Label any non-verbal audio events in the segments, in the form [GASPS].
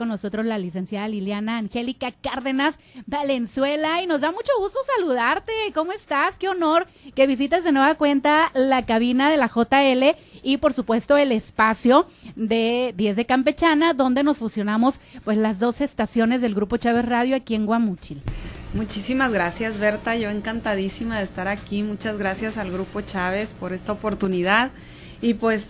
con nosotros la licenciada Liliana Angélica Cárdenas Valenzuela y nos da mucho gusto saludarte. ¿Cómo estás? Qué honor que visites de nueva cuenta la cabina de la JL y por supuesto el espacio de 10 de Campechana donde nos fusionamos pues las dos estaciones del Grupo Chávez Radio aquí en Guamúchil. Muchísimas gracias Berta, yo encantadísima de estar aquí. Muchas gracias al Grupo Chávez por esta oportunidad y pues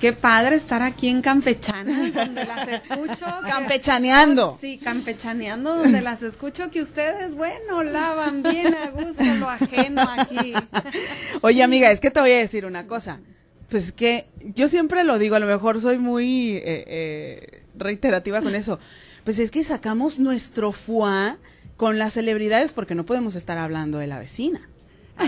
Qué padre estar aquí en Campechana, [LAUGHS] donde las escucho. Campechaneando. sí, campechaneando, donde las escucho que ustedes, bueno, lavan bien a gusto lo ajeno aquí. [LAUGHS] Oye, amiga, es que te voy a decir una cosa. Pues es que yo siempre lo digo, a lo mejor soy muy eh, eh, reiterativa con eso. Pues es que sacamos nuestro foie con las celebridades porque no podemos estar hablando de la vecina.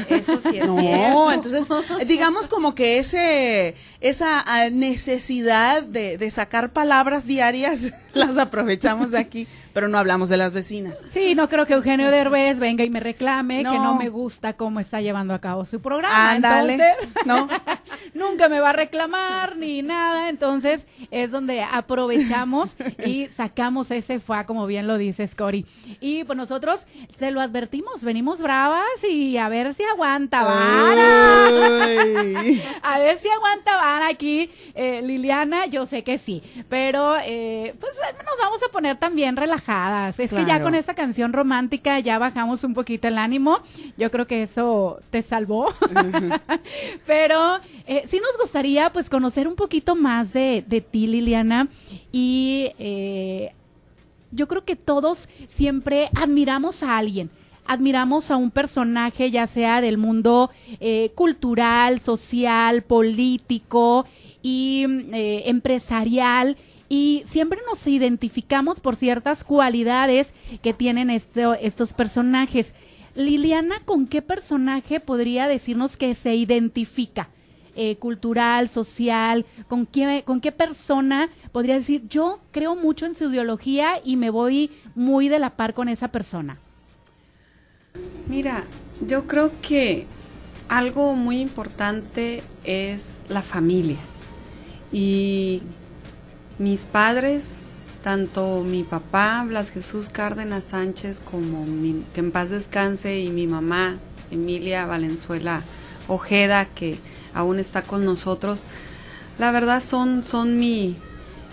Eso sí es no, entonces, digamos como que ese, esa ah, necesidad de, de, sacar palabras diarias [LAUGHS] las aprovechamos de aquí, pero no hablamos de las vecinas. Sí, no creo que Eugenio Derbez venga y me reclame que no me gusta cómo está llevando a cabo su programa. Entonces, no. [LAUGHS] nunca me va a reclamar ni nada. Entonces, es donde aprovechamos [LAUGHS] y sacamos ese fue como bien lo dice Scori. Y pues nosotros se lo advertimos, venimos bravas y a ver si aguanta vara. [LAUGHS] a ver si aguanta vara aquí, eh, Liliana, yo sé que sí, pero eh, pues nos vamos a poner también relajadas. Es que ya con esa canción romántica ya bajamos un poquito el ánimo. Yo creo que eso te salvó. [LAUGHS] pero eh, sí nos gustaría pues conocer un poquito más de, de ti, Liliana, y yo creo que todos siempre admiramos a alguien admiramos a un personaje, ya sea del mundo eh, cultural, social, político y eh, empresarial, y siempre nos identificamos por ciertas cualidades que tienen estos personajes. Liliana, ¿con qué personaje podría decirnos que se identifica? Eh, cultural, social, con qué, con qué persona podría decir, yo creo mucho en su ideología y me voy muy de la par con esa persona. Mira, yo creo que algo muy importante es la familia. Y mis padres, tanto mi papá, Blas Jesús Cárdenas Sánchez, como mi, que en paz descanse, y mi mamá, Emilia Valenzuela Ojeda, que aún está con nosotros, la verdad son, son mi,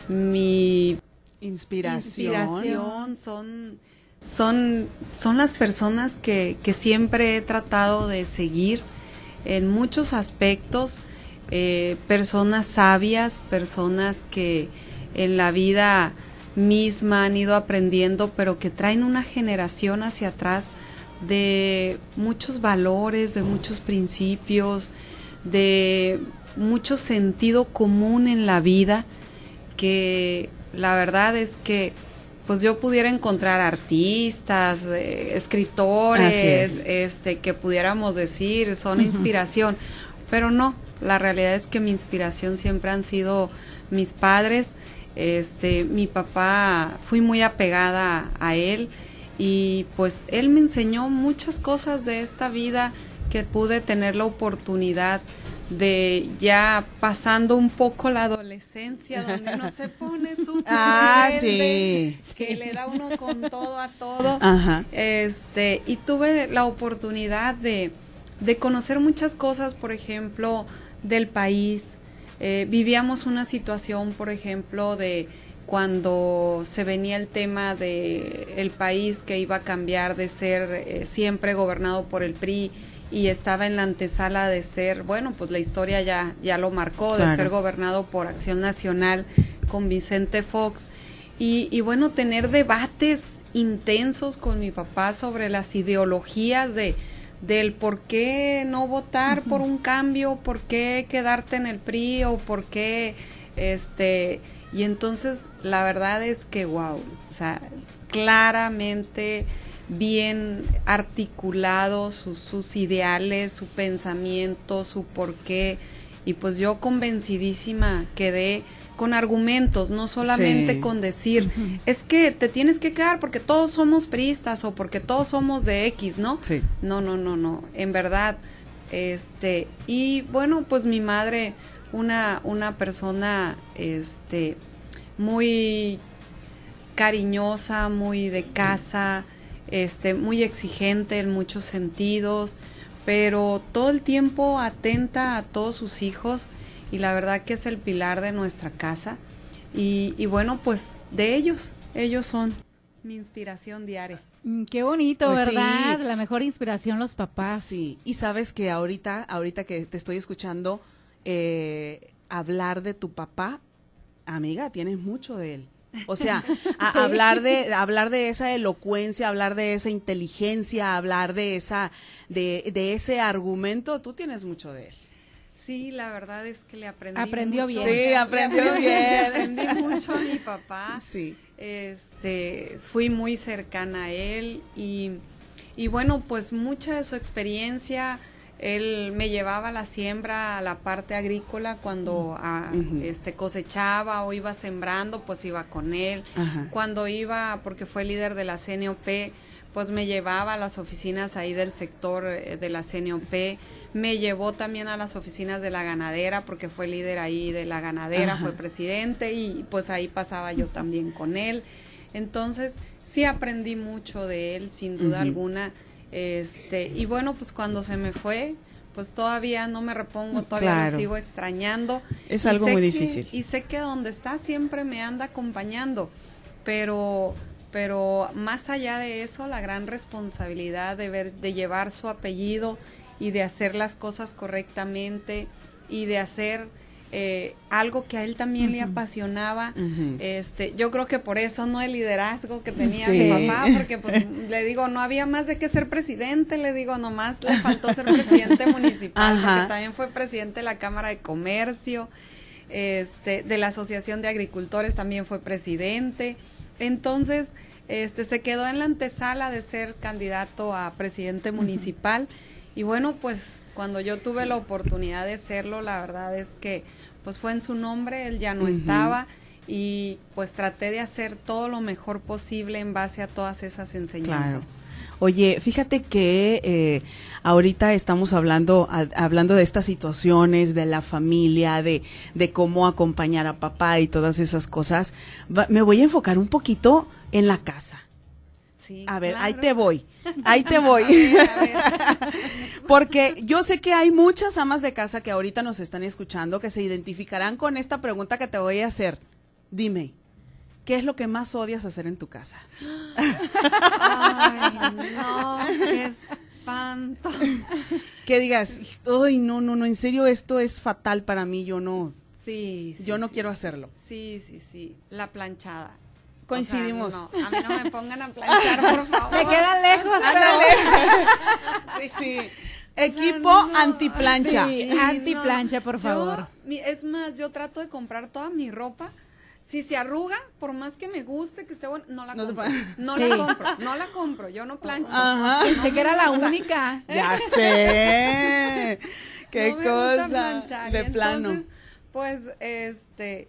mi inspiración. inspiración son son, son las personas que, que siempre he tratado de seguir en muchos aspectos, eh, personas sabias, personas que en la vida misma han ido aprendiendo, pero que traen una generación hacia atrás de muchos valores, de muchos principios, de mucho sentido común en la vida, que la verdad es que pues yo pudiera encontrar artistas, eh, escritores, este, que pudiéramos decir son inspiración, pero no, la realidad es que mi inspiración siempre han sido mis padres, este, mi papá, fui muy apegada a él y pues él me enseñó muchas cosas de esta vida que pude tener la oportunidad de ya pasando un poco la adolescencia donde uno se pone súper [LAUGHS] ah, sí. que le da uno con todo a todo. Este y tuve la oportunidad de, de conocer muchas cosas por ejemplo del país. Eh, vivíamos una situación por ejemplo de cuando se venía el tema de el país que iba a cambiar de ser eh, siempre gobernado por el PRI y estaba en la antesala de ser, bueno, pues la historia ya, ya lo marcó, de ser gobernado por Acción Nacional con Vicente Fox. Y, y, bueno, tener debates intensos con mi papá sobre las ideologías de del por qué no votar por un cambio, por qué quedarte en el PRI o por qué este y entonces la verdad es que wow, o sea, claramente bien articulados sus, ideales, su pensamiento, su porqué. Y pues yo convencidísima quedé con argumentos, no solamente con decir, es que te tienes que quedar porque todos somos priistas o porque todos somos de X, ¿no? Sí. No, no, no, no, en verdad. Este, y bueno, pues mi madre, una, una persona, este, muy cariñosa, muy de casa, este, muy exigente en muchos sentidos, pero todo el tiempo atenta a todos sus hijos y la verdad que es el pilar de nuestra casa. Y, y bueno, pues de ellos, ellos son mi inspiración diaria. Mm, qué bonito, pues ¿verdad? La mejor inspiración los papás. Sí, y sabes que ahorita, ahorita que te estoy escuchando eh, hablar de tu papá, amiga, tienes mucho de él. O sea, [LAUGHS] hablar de hablar de esa elocuencia, hablar de esa inteligencia, hablar de esa de, de ese argumento, tú tienes mucho de él. Sí, la verdad es que le aprendí Aprendió bien. Sí, aprendió bien. [LAUGHS] aprendí mucho a mi papá. Sí. Este, fui muy cercana a él y, y bueno, pues mucha de su experiencia él me llevaba la siembra, a la parte agrícola, cuando ah, este, cosechaba o iba sembrando, pues iba con él. Cuando iba, porque fue líder de la CNOP, pues me llevaba a las oficinas ahí del sector eh, de la CNOP, me llevó también a las oficinas de la ganadera, porque fue líder ahí de la ganadera, fue presidente y pues ahí pasaba yo también con él. Entonces, sí aprendí mucho de él, sin duda alguna este, y bueno, pues cuando se me fue, pues todavía no me repongo, todavía lo sigo extrañando. Es algo muy difícil. Y sé que donde está siempre me anda acompañando, pero pero más allá de eso, la gran responsabilidad de ver de llevar su apellido y de hacer las cosas correctamente y de hacer eh, algo que a él también le apasionaba. este, yo creo que por eso no el liderazgo que tenía mi papá, porque pues le digo, no había más de que ser presidente, le digo, nomás le faltó ser [LAUGHS] presidente municipal, porque también fue presidente de la Cámara de Comercio, este, de la Asociación de Agricultores también fue presidente. Entonces, este se quedó en la antesala de ser candidato a presidente municipal. Y bueno, pues cuando yo tuve la oportunidad de serlo, la verdad es que pues fue en su nombre, él ya no estaba y pues traté de hacer todo lo mejor posible en base a todas esas enseñanzas. Oye, fíjate que eh, ahorita estamos hablando, hablando de estas situaciones, de la familia, de, de cómo acompañar a papá y todas esas cosas. me voy a enfocar un poquito en la casa a ver, ahí te voy, ahí te [LAUGHS] voy. [LAUGHS] Porque yo sé que hay muchas amas de casa que ahorita nos están escuchando que se identificarán con esta pregunta que te voy a hacer. Dime, ¿qué es lo que más odias hacer en tu casa? Ay, no, qué [LAUGHS] espanto. Que digas, ay, no, no, no, en serio esto es fatal para mí, yo no. Sí, sí Yo no quiero hacerlo. Sí, sí, sí. La planchada coincidimos. no, a mí no me pongan a planchar, por [LAUGHS] favor. Me quedan lejos, [LAUGHS] sí, sí. Equipo antiplancha. Sí, antiplancha, por favor. es más, yo trato de comprar toda mi ropa. Si se arruga, por más que me guste, que esté bueno, no la compro. No la compro, no la compro, yo no plancho. Ajá. Pensé que era la única. [LAUGHS] Ya sé. Qué cosa. De plano. pues, este,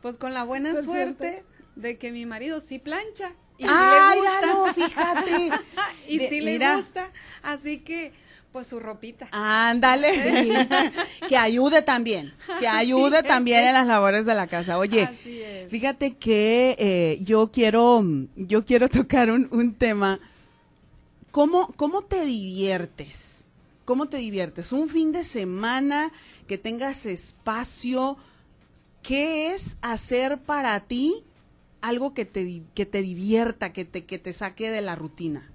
pues con la buena suerte de que mi marido sí plancha. Y sí le gusta. fíjate. [LAUGHS] y sí le gusta. Así que, pues su ropita. Ándale. [LAUGHS] que ayude también. Que [LAUGHS] ayude también en las labores de la casa. Oye, fíjate que eh, yo quiero, yo quiero tocar un, un tema. ¿Cómo, ¿Cómo te diviertes? ¿Cómo te diviertes? Un fin de semana que tengas espacio. ¿Qué es hacer para ti algo que te, que te divierta, que te, que te saque de la rutina?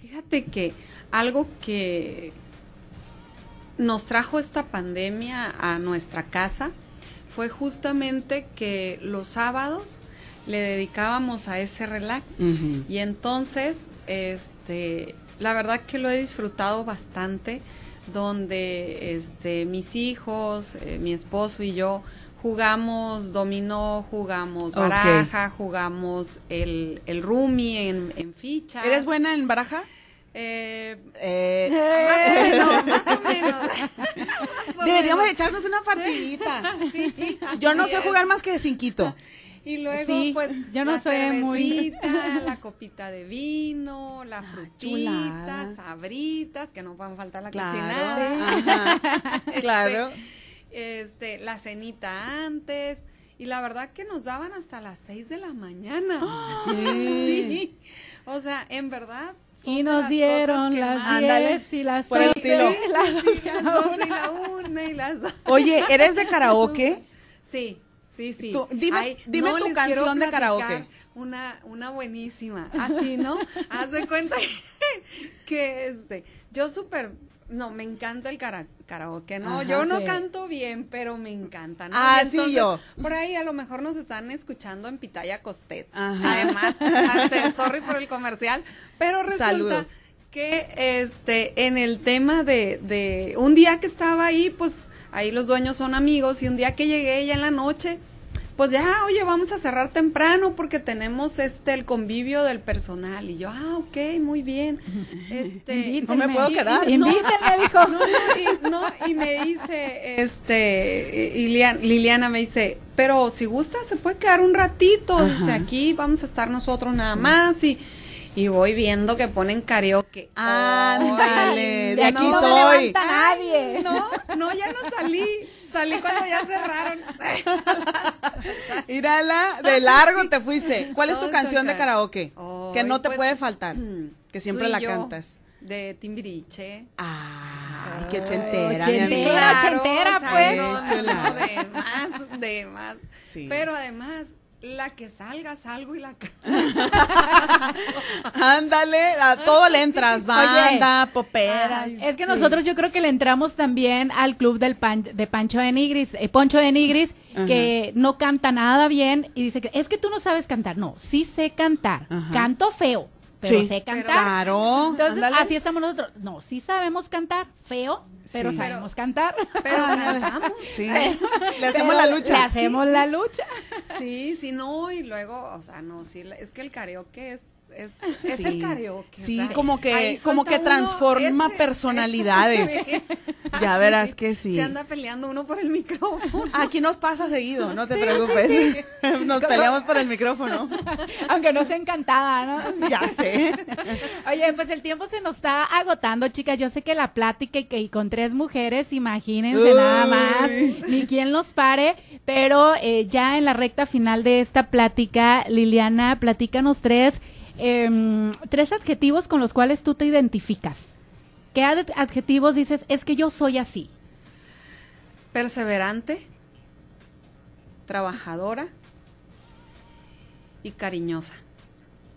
Fíjate que algo que nos trajo esta pandemia a nuestra casa fue justamente que los sábados le dedicábamos a ese relax y entonces este la verdad que lo he disfrutado bastante donde este mis hijos eh, mi esposo y yo jugamos dominó, jugamos baraja, jugamos el, el rumi en, en fichas. ¿Eres buena en baraja? Eh, eh, más o menos, [LAUGHS] Deberíamos echarnos una partidita. Yo no sé jugar más que de cinquito. Y luego, pues, yo no la soy muy... [LAUGHS] la copita de vino, la ah, frutita, sabritas, que no pueden faltar la claro. cocinada. [LAUGHS] claro. Este, este, la cenita antes y la verdad que nos daban hasta las 6 de la mañana. [GASPS] [LAUGHS] Sí. O sea, en verdad. Y nos dieron las 10 y las 6 [LAUGHS] y las 2 y la 1 y las 2. Oye, ¿eres de karaoke? [LAUGHS] Sí. Sí, sí. dime, dime tu canción de karaoke. Una, una buenísima. Así, ¿no? Haz de cuenta que este, yo súper no, me encanta el karaoke, ¿no? yo no canto bien, pero me encanta, ¿no? Ah, sí, yo. Por ahí a lo mejor nos están escuchando en Pitaya Costet. Además, [LAUGHS] sorry por el comercial, pero resulta que este, en el tema de, de un día que estaba ahí, pues ahí los dueños son amigos y un día que llegué ya en la noche, pues ya, oye, vamos a cerrar temprano porque tenemos este el convivio del personal. Y yo, ah, ok, muy bien. Este, no me puedo quedar. Y, no, dijo. No, y, me dice, este, Liliana, me dice, pero si gusta se puede quedar un ratito. O sea, aquí vamos a estar nosotros nada más y y voy viendo que ponen karaoke. Ándale, de aquí soy. No nadie. No, no, ya no salí. Salí cuando ya cerraron. [LAUGHS] Mírala, [LAUGHS] de largo te fuiste. ¿Cuál es tu canción de karaoke? que no te pues, puede faltar. Mm, que siempre la cantas. De Timbiriche. Ay, qué chentera. Chentera, chentera, pues. No, no, de más, de más. Sí. Pero además, la que salga, salgo y la [LAUGHS] Ándale, a todo le entras, [LAUGHS] banda, popera. es que nosotros yo creo que le entramos también al club del de Pancho de Nigris, eh, Poncho de Nigris, que no canta nada bien y dice que es que tú no sabes cantar. No, sí sé cantar, canto feo, pero sé cantar. Claro. Entonces, así estamos nosotros. No, sí sabemos cantar, feo, pero sabemos cantar. Pero [LAUGHS] cantamos. Sí. [LAUGHS] Le hacemos la lucha. Le hacemos la lucha. Sí, sí, no, y luego, o sea, no, sí, es que el karaoke es es, [LAUGHS] es el karaoke. Sí, como que, como que transforma [LAUGHS] personalidades. ya verás que sí. Se anda peleando uno por el micrófono. [LAUGHS] Aquí nos pasa seguido, no te preocupes. nos peleamos por el micrófono. Aunque no sea encantada, ¿no? ya sé. Oye, pues el tiempo se nos está agotando, chicas. Yo sé que la plática y que con tres mujeres, imagínense nada más, ni quien los pare, pero eh, ya en la recta final de esta plática, Liliana, platícanos tres Em, tres adjetivos con los cuales tú te identificas. ¿Qué adjetivos dices? Es que yo soy así. Perseverante, trabajadora y cariñosa.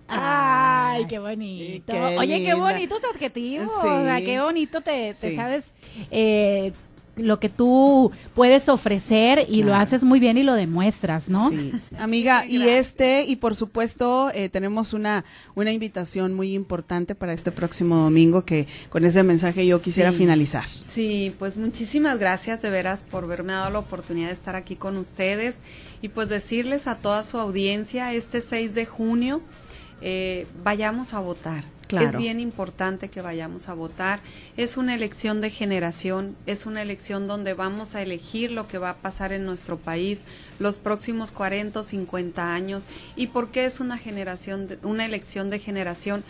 Ay, qué bonito. Oye, qué bonitos adjetivos. qué bonito te, sabes eh, lo que tú puedes ofrecer y lo haces muy bien y lo demuestras, ¿no? Sí. Amiga, y este, y por supuesto, eh, tenemos una, una invitación muy importante para este próximo domingo que con ese mensaje yo quisiera finalizar. Sí, pues muchísimas gracias de veras por haberme dado la oportunidad de estar aquí con ustedes y pues decirles a toda su audiencia este 6 de junio, eh, vayamos a votar es bien importante que vayamos a votar. Es una elección de generación, es una elección donde vamos a elegir lo que va a pasar en nuestro país los próximos 40 o 50 años. ¿Y por qué es una generación, una elección de generación?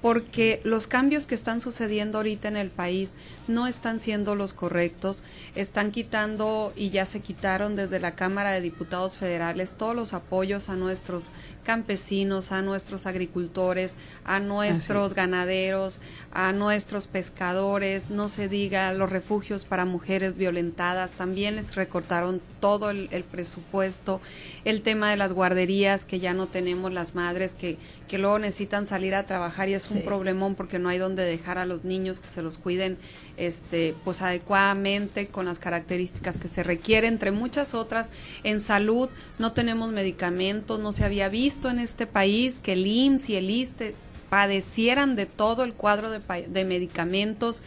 Porque los cambios que están sucediendo ahorita en el país no están siendo los correctos, están quitando y ya se quitaron desde la Cámara de Diputados Federales todos los apoyos a nuestros campesinos, a nuestros agricultores, a nuestros ganaderos, a nuestros pescadores, no se diga los refugios para mujeres violentadas, también les recortaron todo el, presupuesto, el tema de las guarderías que ya no tenemos las madres que, que luego necesitan salir a trabajar y es un problemón porque no hay donde dejar a los niños que se los cuiden este pues adecuadamente con las características que se requieren entre muchas otras en salud no tenemos medicamentos no se había visto en este país que el IMSS y el ISTE padecieran de todo el cuadro de, de medicamentos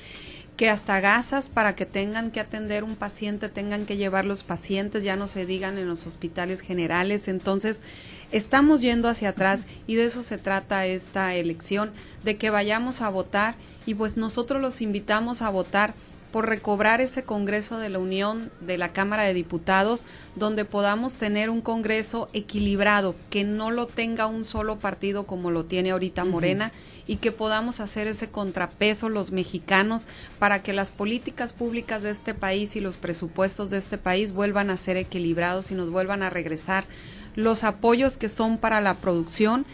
que hasta gasas para que tengan que atender un paciente, tengan que llevar los pacientes, ya no se digan en los hospitales generales. Entonces, estamos yendo hacia atrás y de eso se trata esta elección, de que vayamos a votar y pues nosotros los invitamos a votar por recobrar ese Congreso de la Unión de la Cámara de Diputados, donde podamos tener un Congreso equilibrado, que no lo tenga un solo partido como lo tiene ahorita Morena, y que podamos hacer ese contrapeso los mexicanos para que las políticas públicas de este país y los presupuestos de este país vuelvan a ser equilibrados y nos vuelvan a regresar los apoyos que son para la producción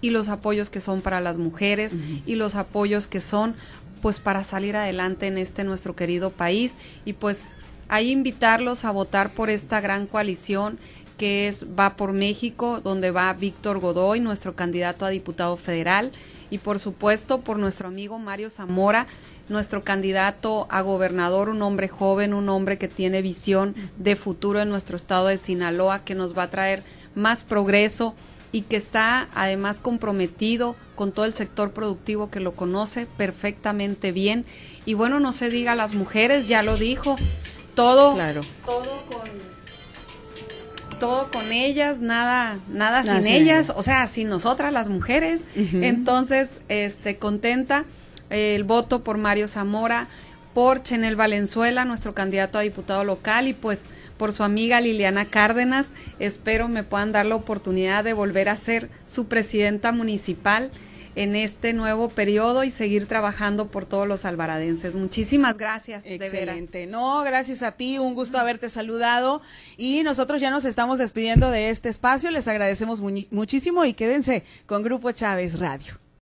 y los apoyos que son para las mujeres y los apoyos que son pues para salir adelante en este nuestro querido país. Y pues ahí invitarlos a votar por esta gran coalición que es Va por México, donde va Víctor Godoy, nuestro candidato a diputado federal, y por supuesto por nuestro amigo Mario Zamora, nuestro candidato a gobernador, un hombre joven, un hombre que tiene visión de futuro en nuestro estado de Sinaloa, que nos va a traer más progreso, y que está además comprometido con todo el sector productivo que lo conoce perfectamente bien. Y bueno, no se diga las mujeres, ya lo dijo, todo, claro. todo con todo con ellas, nada, nada, sin ellas, o sea, sin nosotras las mujeres. Entonces, este, contenta el voto por Mario Zamora, por Chenel Valenzuela, nuestro candidato a diputado local, y pues por su amiga Liliana Cárdenas. Espero me puedan dar la oportunidad de volver a ser su presidenta municipal en este nuevo periodo y seguir trabajando por todos los alvaradenses. Muchísimas gracias. Excelente. No, gracias a ti, un gusto haberte saludado y nosotros ya nos estamos despidiendo de este espacio. Les agradecemos muchísimo y quédense con Grupo Chávez Radio.